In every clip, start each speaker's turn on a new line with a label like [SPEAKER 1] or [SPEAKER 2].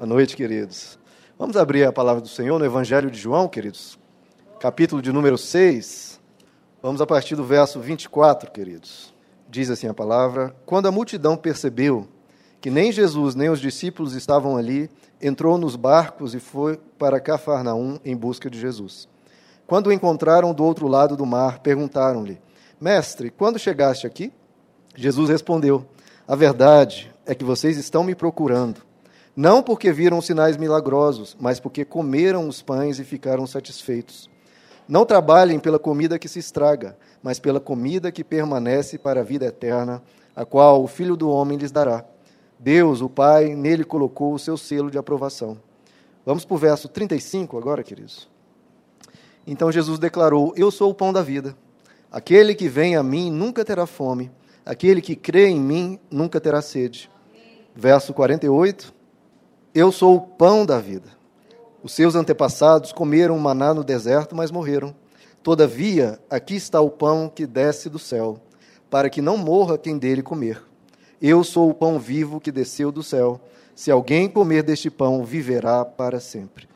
[SPEAKER 1] Boa noite, queridos. Vamos abrir a palavra do Senhor no Evangelho de João, queridos, capítulo de número 6. Vamos a partir do verso 24, queridos. Diz assim a palavra: Quando a multidão percebeu que nem Jesus nem os discípulos estavam ali, entrou nos barcos e foi para Cafarnaum em busca de Jesus. Quando o encontraram do outro lado do mar, perguntaram-lhe: Mestre, quando chegaste aqui? Jesus respondeu: A verdade é que vocês estão me procurando não porque viram sinais milagrosos, mas porque comeram os pães e ficaram satisfeitos. Não trabalhem pela comida que se estraga, mas pela comida que permanece para a vida eterna, a qual o Filho do Homem lhes dará. Deus, o Pai, nele colocou o seu selo de aprovação. Vamos para o verso 35 agora, queridos. Então Jesus declarou: Eu sou o pão da vida. Aquele que vem a mim nunca terá fome, aquele que crê em mim nunca terá sede. Verso 48. Eu sou o pão da vida. Os seus antepassados comeram maná no deserto, mas morreram. Todavia, aqui está o pão que desce do céu, para que não morra quem dele comer. Eu sou o pão vivo que desceu do céu. Se alguém comer deste pão, viverá para sempre.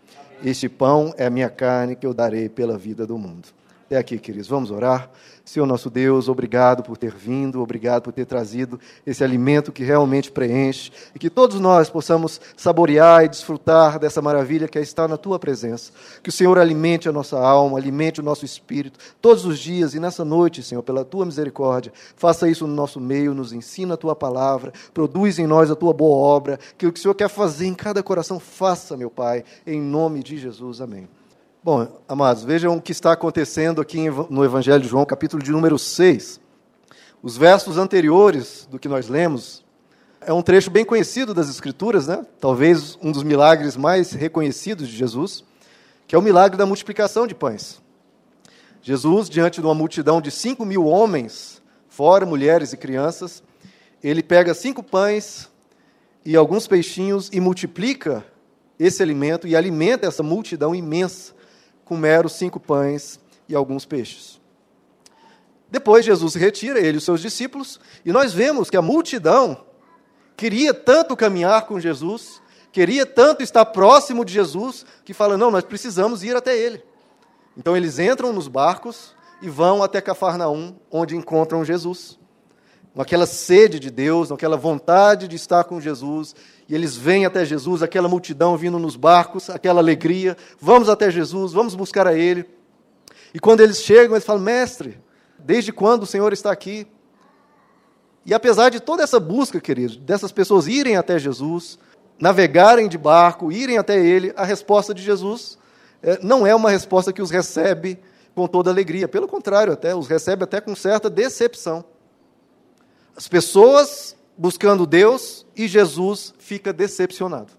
[SPEAKER 1] Este pão é a minha carne que eu darei pela vida do mundo. Até aqui, queridos. Vamos orar. Senhor nosso Deus, obrigado por ter vindo, obrigado por ter trazido esse alimento que realmente preenche e que todos nós possamos saborear e desfrutar dessa maravilha que é estar na tua presença. Que o Senhor alimente a nossa alma, alimente o nosso espírito todos os dias e nessa noite, Senhor, pela tua misericórdia, faça isso no nosso meio, nos ensina a tua palavra, produz em nós a tua boa obra, que o que o Senhor quer fazer em cada coração, faça, meu Pai, em nome de Jesus. Amém. Bom, amados, vejam o que está acontecendo aqui no Evangelho de João, capítulo de número 6. Os versos anteriores do que nós lemos é um trecho bem conhecido das Escrituras, né? talvez um dos milagres mais reconhecidos de Jesus, que é o milagre da multiplicação de pães. Jesus, diante de uma multidão de cinco mil homens, fora mulheres e crianças, ele pega cinco pães e alguns peixinhos e multiplica esse alimento e alimenta essa multidão imensa com meros cinco pães e alguns peixes. Depois Jesus retira, ele e os seus discípulos, e nós vemos que a multidão queria tanto caminhar com Jesus, queria tanto estar próximo de Jesus, que fala: não, nós precisamos ir até ele. Então eles entram nos barcos e vão até Cafarnaum, onde encontram Jesus. Com aquela sede de Deus, com aquela vontade de estar com Jesus, e eles vêm até Jesus, aquela multidão vindo nos barcos, aquela alegria, vamos até Jesus, vamos buscar a Ele. E quando eles chegam, eles falam: Mestre, desde quando o Senhor está aqui? E apesar de toda essa busca, queridos, dessas pessoas irem até Jesus, navegarem de barco, irem até Ele, a resposta de Jesus é, não é uma resposta que os recebe com toda alegria. Pelo contrário, até os recebe até com certa decepção. As pessoas buscando Deus e Jesus fica decepcionado.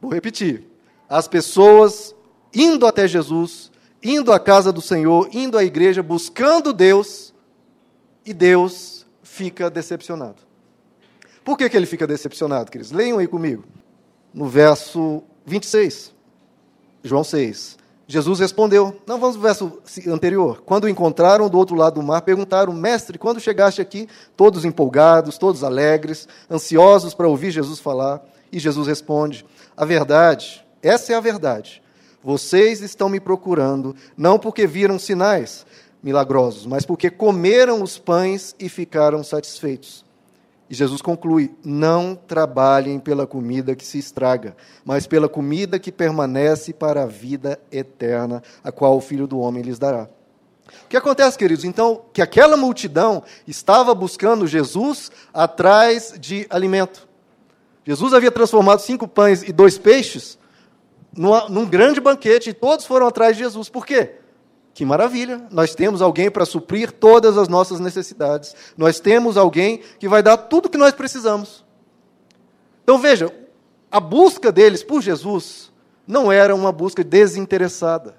[SPEAKER 1] Vou repetir. As pessoas indo até Jesus, indo à casa do Senhor, indo à igreja, buscando Deus, e Deus fica decepcionado. Por que, que ele fica decepcionado, queridos? Leiam aí comigo. No verso 26, João 6. Jesus respondeu. Não, vamos ao verso anterior. Quando o encontraram do outro lado do mar, perguntaram: Mestre, quando chegaste aqui? Todos empolgados, todos alegres, ansiosos para ouvir Jesus falar. E Jesus responde: A verdade, essa é a verdade. Vocês estão me procurando, não porque viram sinais milagrosos, mas porque comeram os pães e ficaram satisfeitos. E Jesus conclui: não trabalhem pela comida que se estraga, mas pela comida que permanece para a vida eterna, a qual o Filho do Homem lhes dará. O que acontece, queridos? Então, que aquela multidão estava buscando Jesus atrás de alimento. Jesus havia transformado cinco pães e dois peixes num grande banquete e todos foram atrás de Jesus. Por quê? Que maravilha! Nós temos alguém para suprir todas as nossas necessidades. Nós temos alguém que vai dar tudo o que nós precisamos. Então veja, a busca deles por Jesus não era uma busca desinteressada.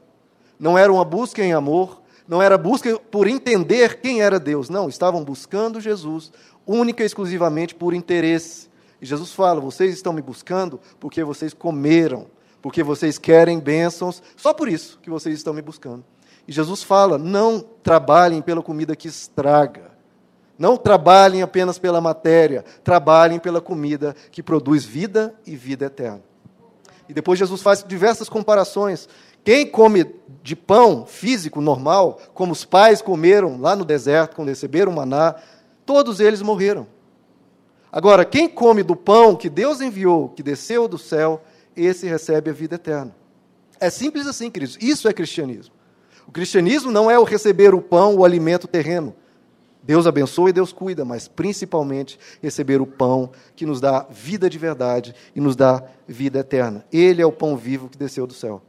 [SPEAKER 1] Não era uma busca em amor, não era busca por entender quem era Deus. Não, estavam buscando Jesus única e exclusivamente por interesse. E Jesus fala: "Vocês estão me buscando porque vocês comeram, porque vocês querem bênçãos, só por isso que vocês estão me buscando". E Jesus fala: não trabalhem pela comida que estraga. Não trabalhem apenas pela matéria, trabalhem pela comida que produz vida e vida eterna. E depois Jesus faz diversas comparações. Quem come de pão físico normal, como os pais comeram lá no deserto, quando receberam maná, todos eles morreram. Agora, quem come do pão que Deus enviou, que desceu do céu, esse recebe a vida eterna. É simples assim, queridos. Isso é cristianismo. O cristianismo não é o receber o pão, o alimento terreno. Deus abençoa e Deus cuida, mas principalmente receber o pão que nos dá vida de verdade e nos dá vida eterna. Ele é o pão vivo que desceu do céu.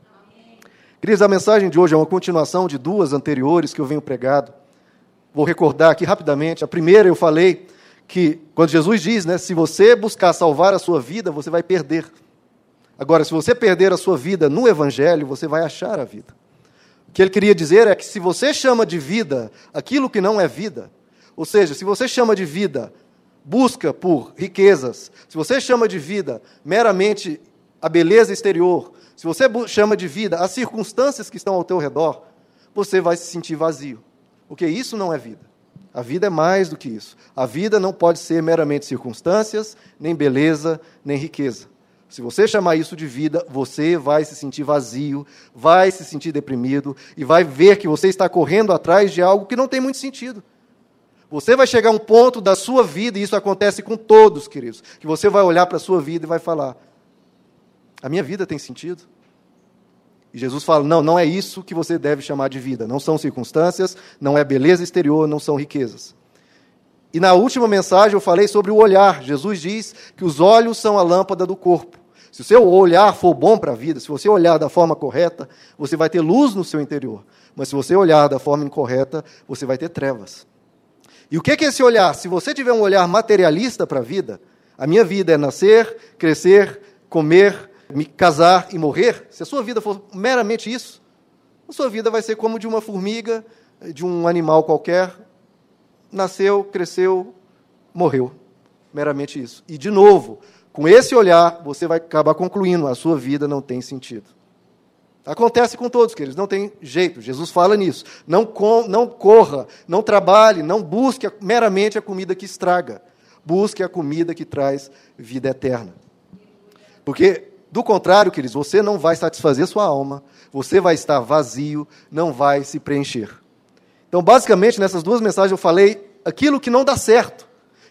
[SPEAKER 1] Queridos, a mensagem de hoje é uma continuação de duas anteriores que eu venho pregado. Vou recordar aqui rapidamente. A primeira eu falei que, quando Jesus diz, né, se você buscar salvar a sua vida, você vai perder. Agora, se você perder a sua vida no Evangelho, você vai achar a vida. Que ele queria dizer é que se você chama de vida aquilo que não é vida, ou seja, se você chama de vida busca por riquezas, se você chama de vida meramente a beleza exterior, se você chama de vida as circunstâncias que estão ao teu redor, você vai se sentir vazio. Porque isso não é vida. A vida é mais do que isso. A vida não pode ser meramente circunstâncias, nem beleza, nem riqueza. Se você chamar isso de vida, você vai se sentir vazio, vai se sentir deprimido e vai ver que você está correndo atrás de algo que não tem muito sentido. Você vai chegar a um ponto da sua vida, e isso acontece com todos, queridos, que você vai olhar para a sua vida e vai falar: A minha vida tem sentido? E Jesus fala: Não, não é isso que você deve chamar de vida. Não são circunstâncias, não é beleza exterior, não são riquezas. E na última mensagem eu falei sobre o olhar. Jesus diz que os olhos são a lâmpada do corpo. Se o seu olhar for bom para a vida, se você olhar da forma correta, você vai ter luz no seu interior. Mas se você olhar da forma incorreta, você vai ter trevas. E o que é esse olhar? Se você tiver um olhar materialista para a vida, a minha vida é nascer, crescer, comer, me casar e morrer. Se a sua vida for meramente isso, a sua vida vai ser como de uma formiga, de um animal qualquer, nasceu, cresceu, morreu. Meramente isso. E, de novo, com esse olhar, você vai acabar concluindo: a sua vida não tem sentido. Acontece com todos, queridos, não tem jeito. Jesus fala nisso. Não, com, não corra, não trabalhe, não busque meramente a comida que estraga. Busque a comida que traz vida eterna. Porque, do contrário, queridos, você não vai satisfazer sua alma, você vai estar vazio, não vai se preencher. Então, basicamente, nessas duas mensagens eu falei aquilo que não dá certo.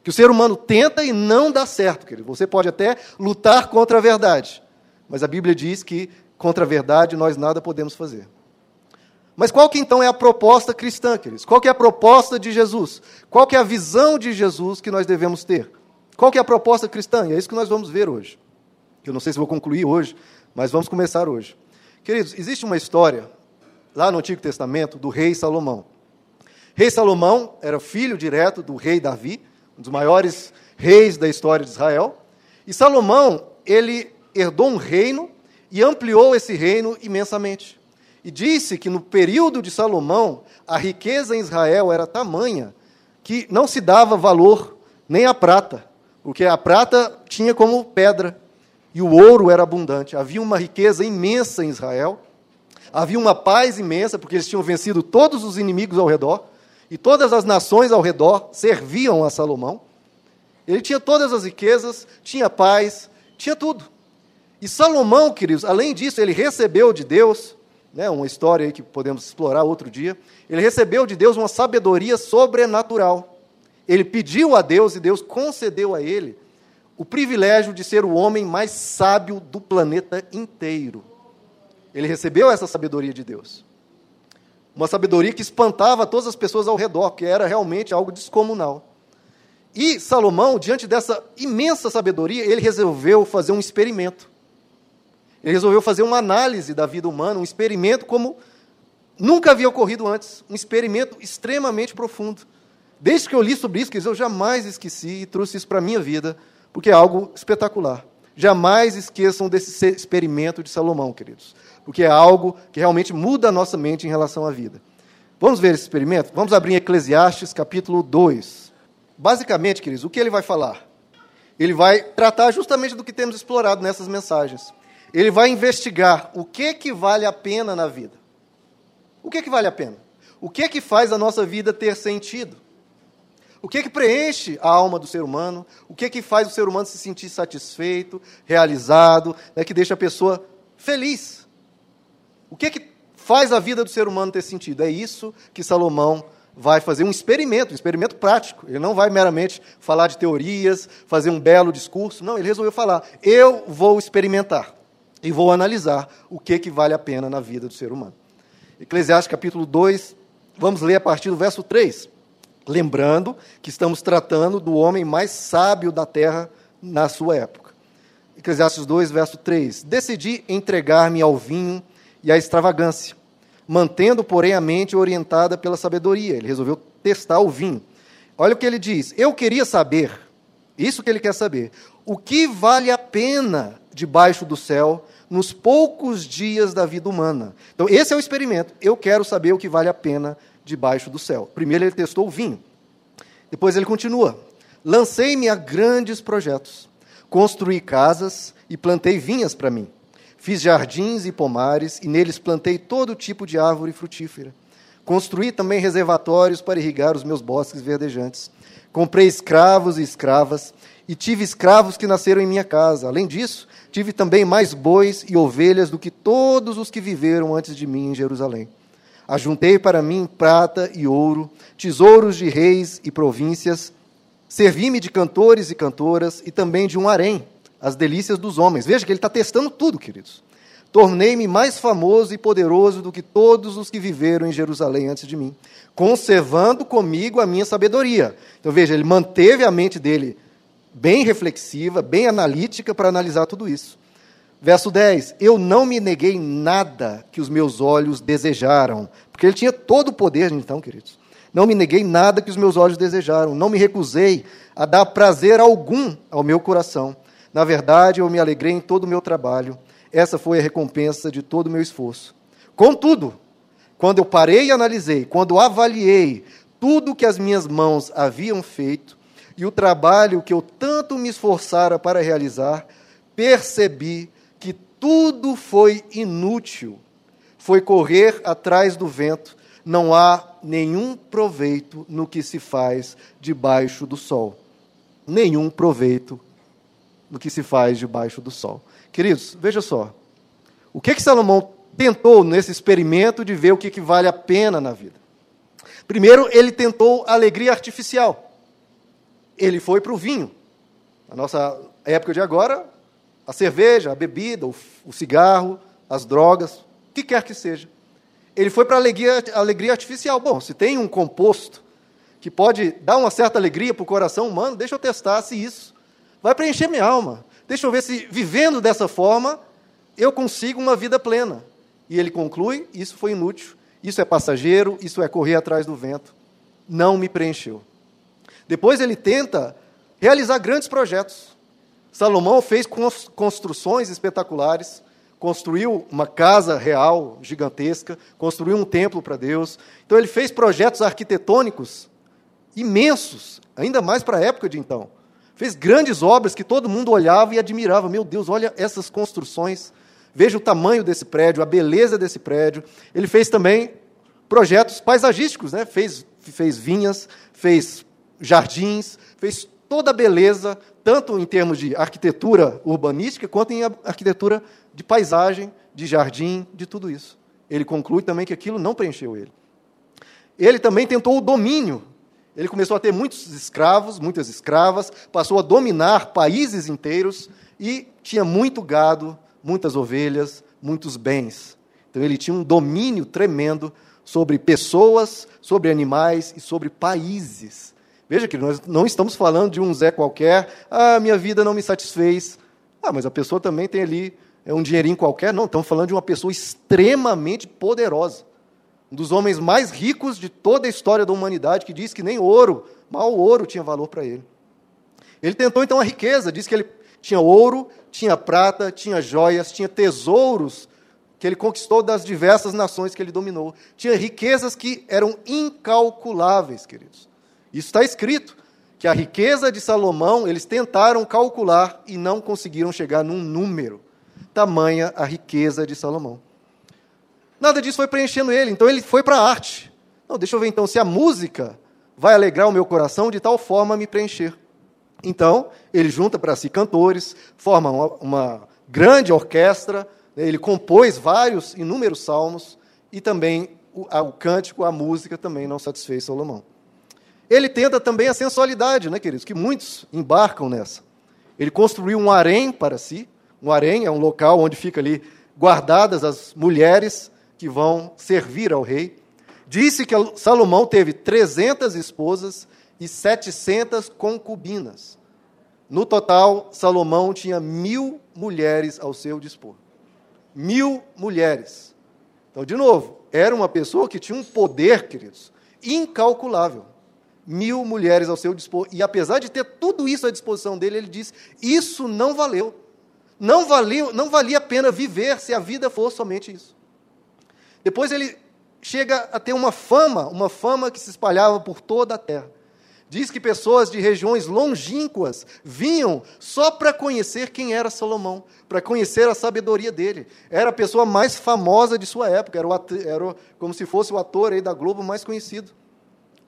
[SPEAKER 1] Que o ser humano tenta e não dá certo, querido. Você pode até lutar contra a verdade. Mas a Bíblia diz que contra a verdade nós nada podemos fazer. Mas qual que então é a proposta cristã, queridos? Qual que é a proposta de Jesus? Qual que é a visão de Jesus que nós devemos ter? Qual que é a proposta cristã? E é isso que nós vamos ver hoje. Eu não sei se vou concluir hoje, mas vamos começar hoje. Queridos, existe uma história lá no Antigo Testamento do rei Salomão. Rei Salomão era filho direto do rei Davi, um dos maiores reis da história de Israel. E Salomão, ele herdou um reino e ampliou esse reino imensamente. E disse que no período de Salomão, a riqueza em Israel era tamanha que não se dava valor nem à prata, porque a prata tinha como pedra e o ouro era abundante. Havia uma riqueza imensa em Israel, havia uma paz imensa, porque eles tinham vencido todos os inimigos ao redor e todas as nações ao redor serviam a Salomão. Ele tinha todas as riquezas, tinha paz, tinha tudo. E Salomão, queridos, além disso, ele recebeu de Deus, né, uma história que podemos explorar outro dia, ele recebeu de Deus uma sabedoria sobrenatural. Ele pediu a Deus e Deus concedeu a ele o privilégio de ser o homem mais sábio do planeta inteiro. Ele recebeu essa sabedoria de Deus. Uma sabedoria que espantava todas as pessoas ao redor, que era realmente algo descomunal. E Salomão, diante dessa imensa sabedoria, ele resolveu fazer um experimento. Ele resolveu fazer uma análise da vida humana, um experimento como nunca havia ocorrido antes, um experimento extremamente profundo. Desde que eu li sobre isso, eu jamais esqueci e trouxe isso para a minha vida, porque é algo espetacular. Jamais esqueçam desse experimento de Salomão, queridos porque é algo que realmente muda a nossa mente em relação à vida. Vamos ver esse experimento? Vamos abrir em Eclesiastes capítulo 2. Basicamente, queridos, o que ele vai falar? Ele vai tratar justamente do que temos explorado nessas mensagens. Ele vai investigar o que que vale a pena na vida. O que que vale a pena? O que que faz a nossa vida ter sentido? O que que preenche a alma do ser humano? O que que faz o ser humano se sentir satisfeito, realizado, né, que deixa a pessoa feliz? O que que faz a vida do ser humano ter sentido? É isso que Salomão vai fazer um experimento, um experimento prático. Ele não vai meramente falar de teorias, fazer um belo discurso. Não, ele resolveu falar: eu vou experimentar e vou analisar o que, que vale a pena na vida do ser humano. Eclesiastes capítulo 2, vamos ler a partir do verso 3. Lembrando que estamos tratando do homem mais sábio da terra na sua época. Eclesiastes 2, verso 3. Decidi entregar-me ao vinho e à extravagância, mantendo, porém, a mente orientada pela sabedoria. Ele resolveu testar o vinho. Olha o que ele diz: Eu queria saber, isso que ele quer saber, o que vale a pena debaixo do céu nos poucos dias da vida humana. Então, esse é o experimento. Eu quero saber o que vale a pena debaixo do céu. Primeiro ele testou o vinho. Depois ele continua: Lancei-me a grandes projetos. Construí casas e plantei vinhas para mim. Fiz jardins e pomares e neles plantei todo tipo de árvore frutífera. Construí também reservatórios para irrigar os meus bosques verdejantes. Comprei escravos e escravas e tive escravos que nasceram em minha casa. Além disso, tive também mais bois e ovelhas do que todos os que viveram antes de mim em Jerusalém. Ajuntei para mim prata e ouro, tesouros de reis e províncias. Servi-me de cantores e cantoras e também de um harém, as delícias dos homens. Veja que ele está testando tudo, queridos. Tornei-me mais famoso e poderoso do que todos os que viveram em Jerusalém antes de mim, conservando comigo a minha sabedoria. Então veja, ele manteve a mente dele bem reflexiva, bem analítica para analisar tudo isso. Verso 10: Eu não me neguei nada que os meus olhos desejaram, porque ele tinha todo o poder, então, queridos. Não me neguei nada que os meus olhos desejaram, não me recusei a dar prazer algum ao meu coração. Na verdade, eu me alegrei em todo o meu trabalho. Essa foi a recompensa de todo o meu esforço. Contudo, quando eu parei e analisei, quando avaliei tudo que as minhas mãos haviam feito e o trabalho que eu tanto me esforçara para realizar, percebi tudo foi inútil. Foi correr atrás do vento. Não há nenhum proveito no que se faz debaixo do sol. Nenhum proveito no que se faz debaixo do sol. Queridos, veja só. O que, que Salomão tentou nesse experimento de ver o que, que vale a pena na vida? Primeiro, ele tentou alegria artificial. Ele foi para o vinho. Na nossa época de agora, a cerveja, a bebida, o, o cigarro, as drogas, o que quer que seja. Ele foi para a alegria, alegria artificial. Bom, se tem um composto que pode dar uma certa alegria para o coração humano, deixa eu testar se isso vai preencher minha alma. Deixa eu ver se, vivendo dessa forma, eu consigo uma vida plena. E ele conclui: isso foi inútil, isso é passageiro, isso é correr atrás do vento. Não me preencheu. Depois ele tenta realizar grandes projetos. Salomão fez construções espetaculares, construiu uma casa real gigantesca, construiu um templo para Deus. Então ele fez projetos arquitetônicos imensos, ainda mais para a época de então. Fez grandes obras que todo mundo olhava e admirava. Meu Deus, olha essas construções. Veja o tamanho desse prédio, a beleza desse prédio. Ele fez também projetos paisagísticos, né? fez, fez vinhas, fez jardins, fez toda a beleza, tanto em termos de arquitetura urbanística, quanto em arquitetura de paisagem, de jardim, de tudo isso. Ele conclui também que aquilo não preencheu ele. Ele também tentou o domínio. Ele começou a ter muitos escravos, muitas escravas, passou a dominar países inteiros e tinha muito gado, muitas ovelhas, muitos bens. Então ele tinha um domínio tremendo sobre pessoas, sobre animais e sobre países. Veja que nós não estamos falando de um Zé qualquer, ah, minha vida não me satisfez. Ah, mas a pessoa também tem ali é um dinheirinho qualquer. Não, estamos falando de uma pessoa extremamente poderosa. Um dos homens mais ricos de toda a história da humanidade, que diz que nem ouro, mal ouro tinha valor para ele. Ele tentou então a riqueza, diz que ele tinha ouro, tinha prata, tinha joias, tinha tesouros que ele conquistou das diversas nações que ele dominou. Tinha riquezas que eram incalculáveis, queridos. Isso está escrito, que a riqueza de Salomão eles tentaram calcular e não conseguiram chegar num número. Tamanha a riqueza de Salomão. Nada disso foi preenchendo ele, então ele foi para a arte. Não, deixa eu ver então se a música vai alegrar o meu coração de tal forma a me preencher. Então, ele junta para si cantores, forma uma, uma grande orquestra, né, ele compôs vários, inúmeros salmos, e também o, a, o cântico, a música também não satisfez Salomão. Ele tenta também a sensualidade, né, queridos? Que muitos embarcam nessa. Ele construiu um harém para si. Um harém é um local onde fica ali guardadas as mulheres que vão servir ao rei. Disse que Salomão teve 300 esposas e 700 concubinas. No total, Salomão tinha mil mulheres ao seu dispor. Mil mulheres. Então, de novo, era uma pessoa que tinha um poder, queridos, incalculável. Mil mulheres ao seu dispor. E apesar de ter tudo isso à disposição dele, ele diz: Isso não valeu. Não, valia, não valia a pena viver se a vida fosse somente isso. Depois ele chega a ter uma fama, uma fama que se espalhava por toda a terra. Diz que pessoas de regiões longínquas vinham só para conhecer quem era Salomão, para conhecer a sabedoria dele. Era a pessoa mais famosa de sua época, era, ator, era como se fosse o ator aí da Globo mais conhecido.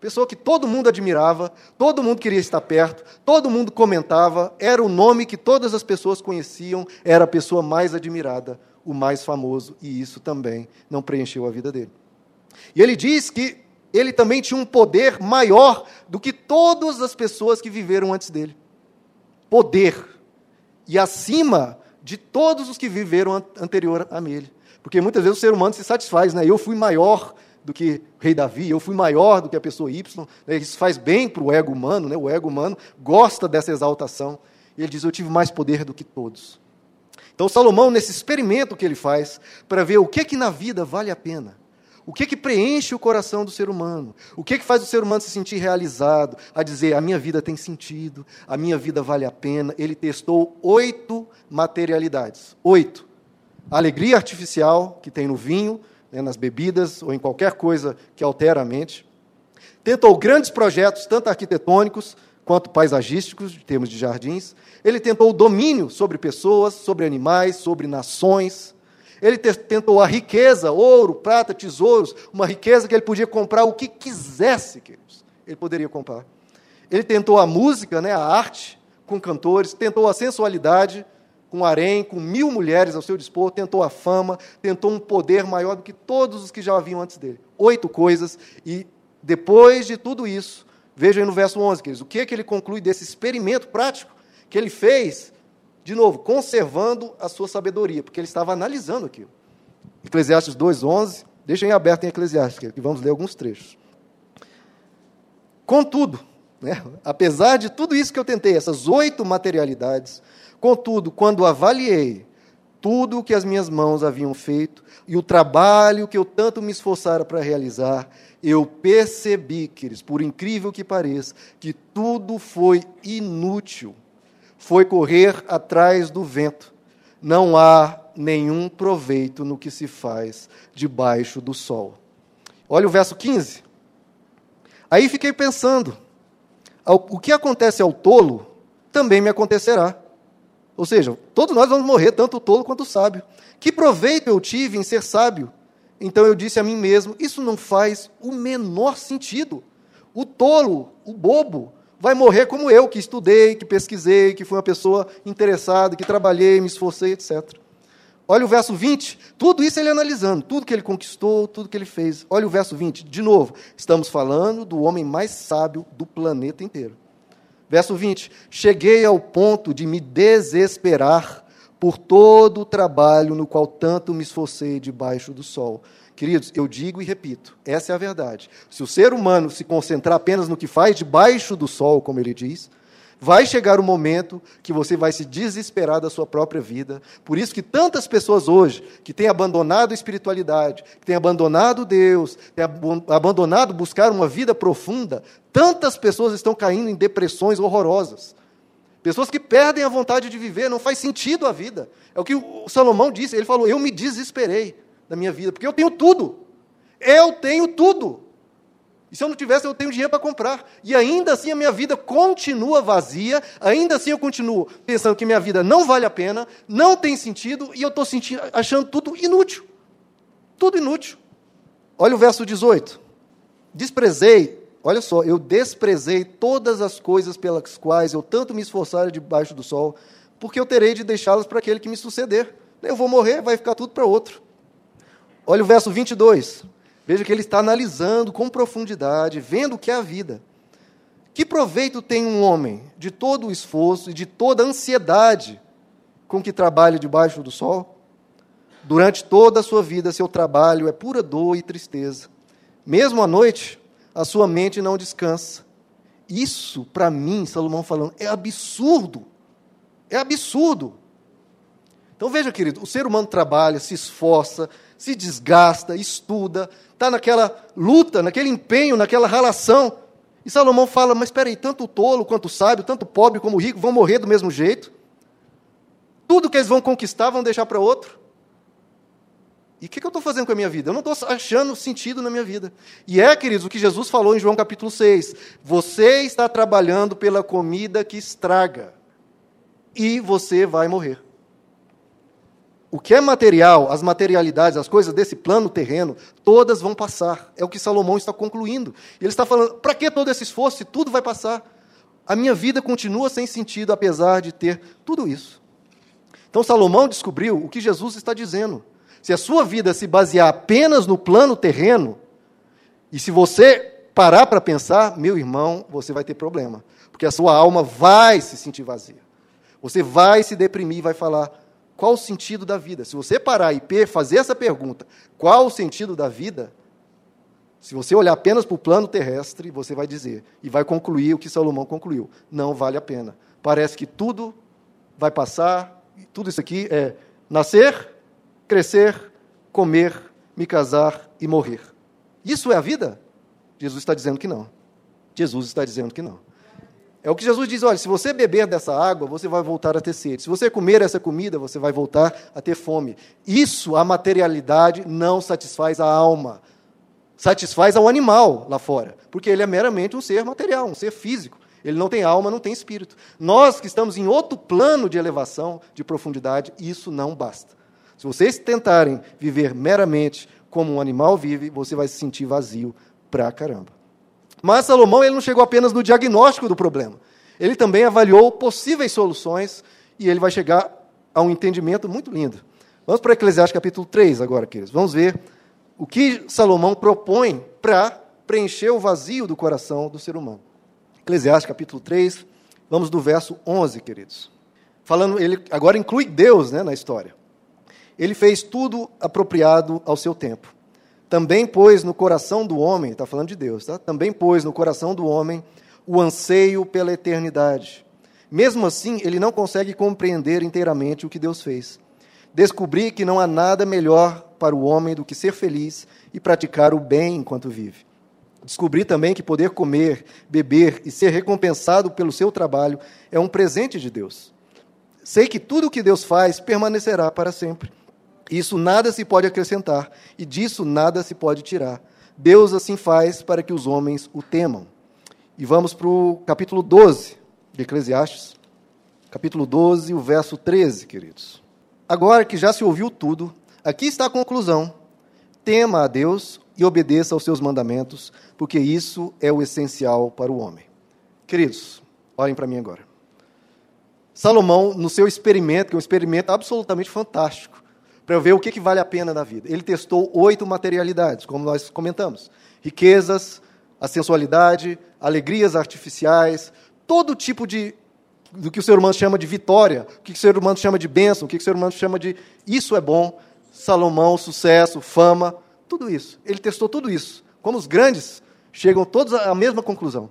[SPEAKER 1] Pessoa que todo mundo admirava, todo mundo queria estar perto, todo mundo comentava, era o nome que todas as pessoas conheciam, era a pessoa mais admirada, o mais famoso, e isso também não preencheu a vida dele. E ele diz que ele também tinha um poder maior do que todas as pessoas que viveram antes dele. Poder. E acima de todos os que viveram anterior a ele. Porque muitas vezes o ser humano se satisfaz, né? Eu fui maior do que o rei Davi, eu fui maior do que a pessoa Y. Né? Isso faz bem para o ego humano, né? O ego humano gosta dessa exaltação. E ele diz: Eu tive mais poder do que todos. Então, Salomão, nesse experimento que ele faz, para ver o que, que na vida vale a pena, o que que preenche o coração do ser humano? O que que faz o ser humano se sentir realizado? A dizer, a minha vida tem sentido, a minha vida vale a pena. Ele testou oito materialidades. Oito. A alegria artificial que tem no vinho, né, nas bebidas ou em qualquer coisa que altera a mente. Tentou grandes projetos, tanto arquitetônicos quanto paisagísticos, em termos de jardins. Ele tentou o domínio sobre pessoas, sobre animais, sobre nações. Ele tentou a riqueza, ouro, prata, tesouros, uma riqueza que ele podia comprar o que quisesse, queridos. Ele poderia comprar. Ele tentou a música, né, a arte, com cantores, tentou a sensualidade, com harém, com mil mulheres ao seu dispor, tentou a fama, tentou um poder maior do que todos os que já haviam antes dele. Oito coisas, e depois de tudo isso, vejam aí no verso 11, queridos, o que, é que ele conclui desse experimento prático que ele fez de novo, conservando a sua sabedoria, porque ele estava analisando aquilo. Eclesiastes 2,11, deixem aberto em Eclesiastes, que vamos ler alguns trechos. Contudo, né, apesar de tudo isso que eu tentei, essas oito materialidades, contudo, quando avaliei tudo o que as minhas mãos haviam feito e o trabalho que eu tanto me esforçara para realizar, eu percebi, queridos, por incrível que pareça, que tudo foi inútil foi correr atrás do vento. Não há nenhum proveito no que se faz debaixo do sol. Olha o verso 15. Aí fiquei pensando: o que acontece ao tolo também me acontecerá. Ou seja, todos nós vamos morrer, tanto o tolo quanto o sábio. Que proveito eu tive em ser sábio? Então eu disse a mim mesmo: isso não faz o menor sentido. O tolo, o bobo, vai morrer como eu, que estudei, que pesquisei, que fui uma pessoa interessada, que trabalhei, me esforcei, etc. Olha o verso 20, tudo isso ele analisando, tudo que ele conquistou, tudo que ele fez. Olha o verso 20, de novo, estamos falando do homem mais sábio do planeta inteiro. Verso 20: Cheguei ao ponto de me desesperar por todo o trabalho no qual tanto me esforcei debaixo do sol. Queridos, eu digo e repito, essa é a verdade. Se o ser humano se concentrar apenas no que faz debaixo do sol, como ele diz, vai chegar o um momento que você vai se desesperar da sua própria vida. Por isso que tantas pessoas hoje que têm abandonado a espiritualidade, que têm abandonado Deus, têm abandonado buscar uma vida profunda, tantas pessoas estão caindo em depressões horrorosas. Pessoas que perdem a vontade de viver, não faz sentido a vida. É o que o Salomão disse, ele falou: "Eu me desesperei" da minha vida, porque eu tenho tudo. Eu tenho tudo. E se eu não tivesse, eu tenho dinheiro para comprar. E ainda assim a minha vida continua vazia, ainda assim eu continuo pensando que minha vida não vale a pena, não tem sentido, e eu estou achando tudo inútil. Tudo inútil. Olha o verso 18. Desprezei, olha só, eu desprezei todas as coisas pelas quais eu tanto me esforçara debaixo do sol, porque eu terei de deixá-las para aquele que me suceder. Eu vou morrer, vai ficar tudo para outro. Olha o verso 22. Veja que ele está analisando com profundidade, vendo o que é a vida. Que proveito tem um homem de todo o esforço e de toda a ansiedade com que trabalha debaixo do sol? Durante toda a sua vida, seu trabalho é pura dor e tristeza. Mesmo à noite, a sua mente não descansa. Isso, para mim, Salomão falando, é absurdo. É absurdo. Então veja, querido, o ser humano trabalha, se esforça, se desgasta, estuda, está naquela luta, naquele empenho, naquela relação. E Salomão fala: Mas espera aí, tanto o tolo quanto o sábio, tanto o pobre como o rico vão morrer do mesmo jeito. Tudo que eles vão conquistar vão deixar para outro. E o que, que eu estou fazendo com a minha vida? Eu não estou achando sentido na minha vida. E é, queridos, o que Jesus falou em João capítulo 6. Você está trabalhando pela comida que estraga. E você vai morrer. O que é material, as materialidades, as coisas desse plano terreno, todas vão passar. É o que Salomão está concluindo. Ele está falando: para que todo esse esforço se tudo vai passar? A minha vida continua sem sentido, apesar de ter tudo isso. Então, Salomão descobriu o que Jesus está dizendo. Se a sua vida se basear apenas no plano terreno, e se você parar para pensar, meu irmão, você vai ter problema. Porque a sua alma vai se sentir vazia. Você vai se deprimir vai falar: qual o sentido da vida? Se você parar e fazer essa pergunta, qual o sentido da vida? Se você olhar apenas para o plano terrestre, você vai dizer e vai concluir o que Salomão concluiu: não vale a pena. Parece que tudo vai passar, tudo isso aqui é nascer, crescer, comer, me casar e morrer. Isso é a vida? Jesus está dizendo que não. Jesus está dizendo que não. É o que Jesus diz: olha, se você beber dessa água, você vai voltar a ter sede. Se você comer essa comida, você vai voltar a ter fome. Isso, a materialidade, não satisfaz a alma. Satisfaz ao animal lá fora, porque ele é meramente um ser material, um ser físico. Ele não tem alma, não tem espírito. Nós que estamos em outro plano de elevação, de profundidade, isso não basta. Se vocês tentarem viver meramente como um animal vive, você vai se sentir vazio pra caramba. Mas Salomão ele não chegou apenas no diagnóstico do problema. Ele também avaliou possíveis soluções e ele vai chegar a um entendimento muito lindo. Vamos para Eclesiastes capítulo 3 agora, queridos. Vamos ver o que Salomão propõe para preencher o vazio do coração do ser humano. Eclesiastes capítulo 3, vamos do verso 11, queridos. Falando, ele agora inclui Deus né, na história. Ele fez tudo apropriado ao seu tempo. Também pôs no coração do homem, está falando de Deus, tá? Também pôs no coração do homem o anseio pela eternidade. Mesmo assim, ele não consegue compreender inteiramente o que Deus fez. Descobri que não há nada melhor para o homem do que ser feliz e praticar o bem enquanto vive. Descobri também que poder comer, beber e ser recompensado pelo seu trabalho é um presente de Deus. Sei que tudo o que Deus faz permanecerá para sempre. Isso nada se pode acrescentar, e disso nada se pode tirar. Deus assim faz para que os homens o temam. E vamos para o capítulo 12 de Eclesiastes. Capítulo 12, o verso 13, queridos. Agora que já se ouviu tudo, aqui está a conclusão. Tema a Deus e obedeça aos seus mandamentos, porque isso é o essencial para o homem. Queridos, olhem para mim agora. Salomão, no seu experimento, que é um experimento absolutamente fantástico, para ver o que, que vale a pena na vida. Ele testou oito materialidades, como nós comentamos: riquezas, a sensualidade, alegrias artificiais, todo tipo de do que o ser humano chama de vitória, o que o ser humano chama de bênção, o que o ser humano chama de isso é bom, Salomão, sucesso, fama, tudo isso. Ele testou tudo isso. Como os grandes chegam todos à mesma conclusão.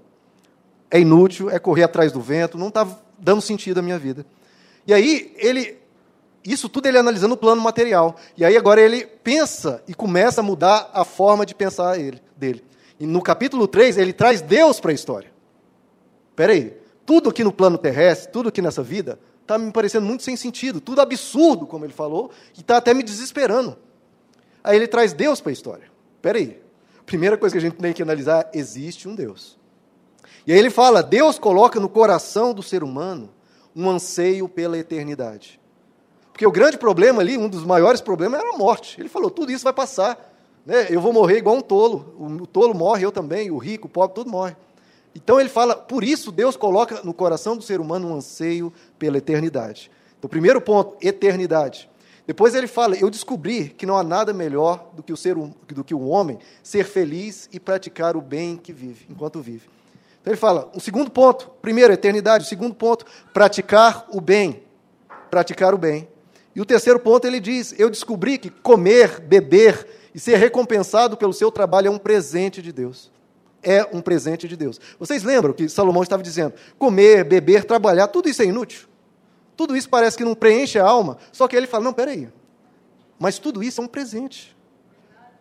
[SPEAKER 1] É inútil, é correr atrás do vento, não está dando sentido à minha vida. E aí ele isso tudo ele analisando o plano material. E aí agora ele pensa e começa a mudar a forma de pensar ele, dele. E no capítulo 3, ele traz Deus para a história. Espera aí, tudo aqui no plano terrestre, tudo aqui nessa vida, está me parecendo muito sem sentido, tudo absurdo, como ele falou, e está até me desesperando. Aí ele traz Deus para a história. Espera aí, primeira coisa que a gente tem que analisar, existe um Deus. E aí ele fala, Deus coloca no coração do ser humano um anseio pela eternidade. Porque o grande problema ali, um dos maiores problemas, era a morte. Ele falou: tudo isso vai passar. Né? Eu vou morrer igual um tolo. O tolo morre, eu também, o rico, o pobre, tudo morre. Então ele fala, por isso Deus coloca no coração do ser humano um anseio pela eternidade. Então, primeiro ponto, eternidade. Depois ele fala, eu descobri que não há nada melhor do que o ser do que o homem ser feliz e praticar o bem que vive, enquanto vive. Então ele fala, o segundo ponto, primeiro, eternidade, o segundo ponto, praticar o bem. Praticar o bem. E o terceiro ponto ele diz, eu descobri que comer, beber e ser recompensado pelo seu trabalho é um presente de Deus. É um presente de Deus. Vocês lembram que Salomão estava dizendo: comer, beber, trabalhar, tudo isso é inútil? Tudo isso parece que não preenche a alma. Só que ele fala: não, peraí. Mas tudo isso é um presente.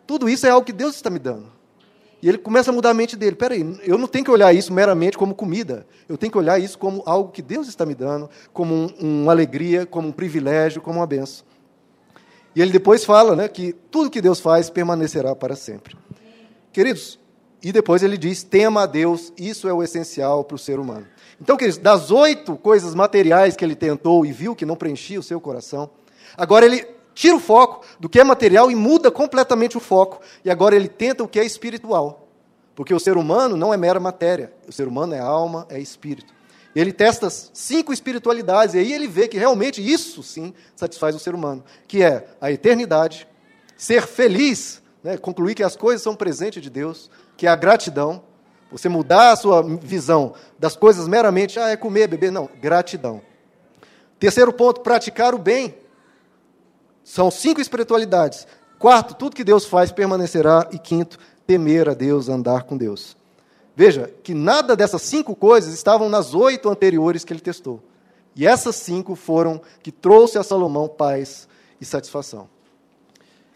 [SPEAKER 1] Tudo isso é algo que Deus está me dando. E ele começa a mudar a mente dele. Peraí, eu não tenho que olhar isso meramente como comida. Eu tenho que olhar isso como algo que Deus está me dando, como um, uma alegria, como um privilégio, como uma benção. E ele depois fala né, que tudo que Deus faz permanecerá para sempre. Queridos, e depois ele diz: tema a Deus, isso é o essencial para o ser humano. Então, queridos, das oito coisas materiais que ele tentou e viu que não preenchia o seu coração, agora ele tira o foco do que é material e muda completamente o foco. E agora ele tenta o que é espiritual. Porque o ser humano não é mera matéria. O ser humano é alma, é espírito. Ele testa cinco espiritualidades e aí ele vê que realmente isso sim satisfaz o ser humano, que é a eternidade, ser feliz, né, concluir que as coisas são presente de Deus, que é a gratidão, você mudar a sua visão das coisas meramente, ah, é comer, beber, não, gratidão. Terceiro ponto, praticar o bem. São cinco espiritualidades. Quarto, tudo que Deus faz permanecerá. E quinto, temer a Deus, andar com Deus. Veja que nada dessas cinco coisas estavam nas oito anteriores que ele testou. E essas cinco foram que trouxe a Salomão paz e satisfação.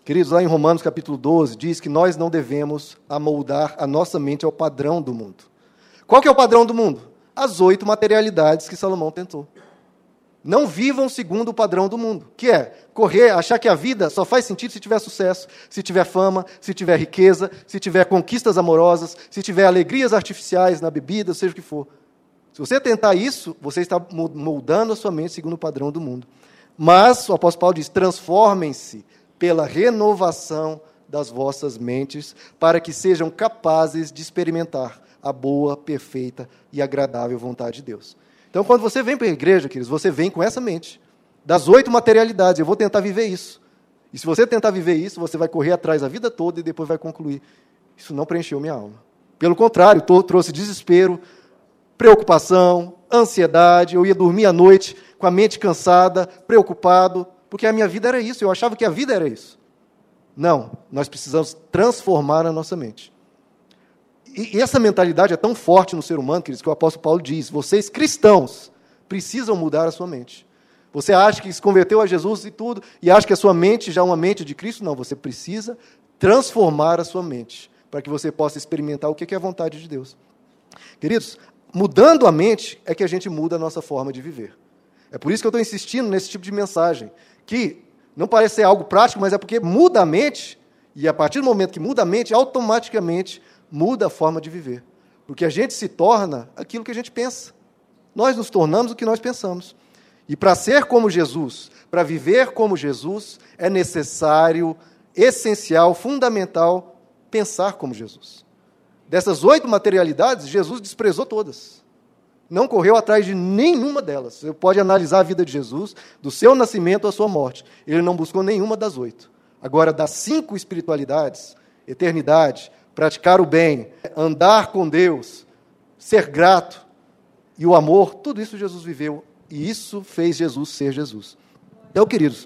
[SPEAKER 1] Queridos, lá em Romanos capítulo 12, diz que nós não devemos amoldar a nossa mente ao padrão do mundo. Qual que é o padrão do mundo? As oito materialidades que Salomão tentou. Não vivam segundo o padrão do mundo, que é correr, achar que a vida só faz sentido se tiver sucesso, se tiver fama, se tiver riqueza, se tiver conquistas amorosas, se tiver alegrias artificiais na bebida, seja o que for. Se você tentar isso, você está moldando a sua mente segundo o padrão do mundo. Mas o apóstolo Paulo diz: transformem-se pela renovação das vossas mentes, para que sejam capazes de experimentar a boa, perfeita e agradável vontade de Deus. Então, quando você vem para a igreja, queridos, você vem com essa mente. Das oito materialidades, eu vou tentar viver isso. E se você tentar viver isso, você vai correr atrás a vida toda e depois vai concluir: isso não preencheu minha alma. Pelo contrário, trouxe desespero, preocupação, ansiedade. Eu ia dormir à noite com a mente cansada, preocupado, porque a minha vida era isso, eu achava que a vida era isso. Não, nós precisamos transformar a nossa mente. E, essa mentalidade é tão forte no ser humano, queridos, que o apóstolo Paulo diz: vocês cristãos precisam mudar a sua mente. Você acha que se converteu a Jesus e tudo, e acha que a sua mente já é uma mente de Cristo? Não, você precisa transformar a sua mente, para que você possa experimentar o que é a vontade de Deus. Queridos, mudando a mente é que a gente muda a nossa forma de viver. É por isso que eu estou insistindo nesse tipo de mensagem que não parece ser algo prático, mas é porque muda a mente, e a partir do momento que muda a mente, automaticamente muda a forma de viver. Porque a gente se torna aquilo que a gente pensa. Nós nos tornamos o que nós pensamos. E para ser como Jesus, para viver como Jesus, é necessário, essencial, fundamental, pensar como Jesus. Dessas oito materialidades, Jesus desprezou todas não correu atrás de nenhuma delas. Você pode analisar a vida de Jesus, do seu nascimento à sua morte. Ele não buscou nenhuma das oito. Agora, das cinco espiritualidades, eternidade, praticar o bem, andar com Deus, ser grato e o amor, tudo isso Jesus viveu. E isso fez Jesus ser Jesus. Então, queridos,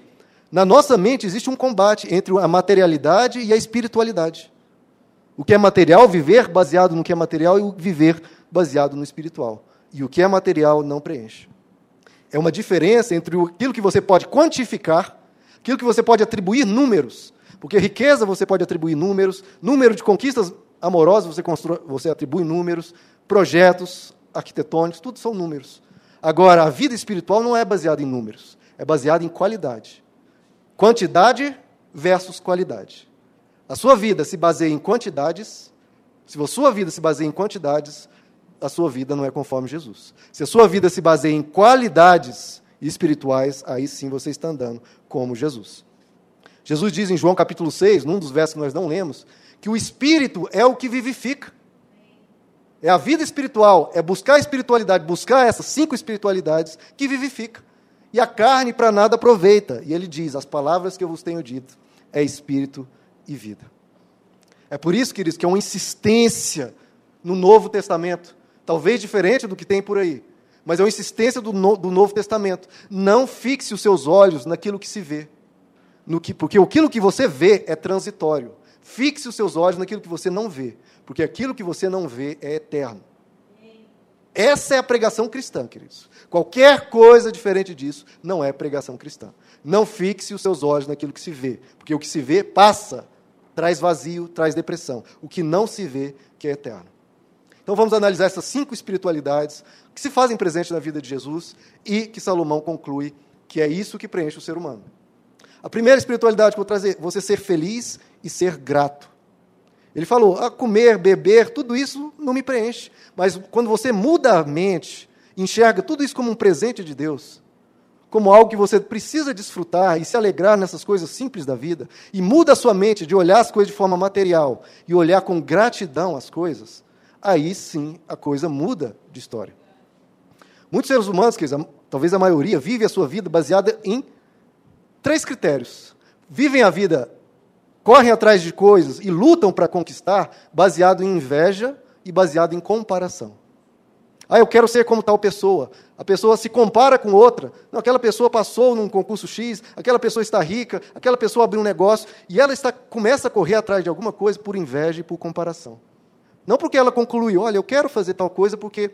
[SPEAKER 1] na nossa mente existe um combate entre a materialidade e a espiritualidade. O que é material, viver baseado no que é material, e o viver baseado no espiritual e o que é material não preenche. É uma diferença entre aquilo que você pode quantificar, aquilo que você pode atribuir números, porque riqueza você pode atribuir números, número de conquistas amorosas você, você atribui números, projetos arquitetônicos, tudo são números. Agora, a vida espiritual não é baseada em números, é baseada em qualidade. Quantidade versus qualidade. A sua vida se baseia em quantidades, se a sua vida se baseia em quantidades, a sua vida não é conforme Jesus. Se a sua vida se baseia em qualidades espirituais, aí sim você está andando como Jesus. Jesus diz em João capítulo 6, num dos versos que nós não lemos, que o espírito é o que vivifica. É a vida espiritual, é buscar a espiritualidade, buscar essas cinco espiritualidades que vivifica. E a carne para nada aproveita. E ele diz: As palavras que eu vos tenho dito é espírito e vida. É por isso, queridos, que é uma insistência no Novo Testamento, talvez diferente do que tem por aí, mas é uma insistência do, no, do Novo Testamento. Não fixe os seus olhos naquilo que se vê, no que, porque aquilo que você vê é transitório. Fixe os seus olhos naquilo que você não vê, porque aquilo que você não vê é eterno. Essa é a pregação cristã, queridos. Qualquer coisa diferente disso não é pregação cristã. Não fixe os seus olhos naquilo que se vê, porque o que se vê passa, traz vazio, traz depressão. O que não se vê, que é eterno. Então vamos analisar essas cinco espiritualidades que se fazem presente na vida de Jesus e que Salomão conclui que é isso que preenche o ser humano. A primeira espiritualidade que eu vou trazer, você ser feliz e ser grato. Ele falou: ah, comer, beber, tudo isso não me preenche. Mas quando você muda a mente, enxerga tudo isso como um presente de Deus, como algo que você precisa desfrutar e se alegrar nessas coisas simples da vida, e muda a sua mente de olhar as coisas de forma material e olhar com gratidão as coisas, aí sim a coisa muda de história. Muitos seres humanos, talvez a maioria, vive a sua vida baseada em três critérios. Vivem a vida correm atrás de coisas e lutam para conquistar, baseado em inveja e baseado em comparação. Ah, eu quero ser como tal pessoa. A pessoa se compara com outra. Não, aquela pessoa passou num concurso X, aquela pessoa está rica, aquela pessoa abriu um negócio, e ela está, começa a correr atrás de alguma coisa por inveja e por comparação. Não porque ela conclui, olha, eu quero fazer tal coisa porque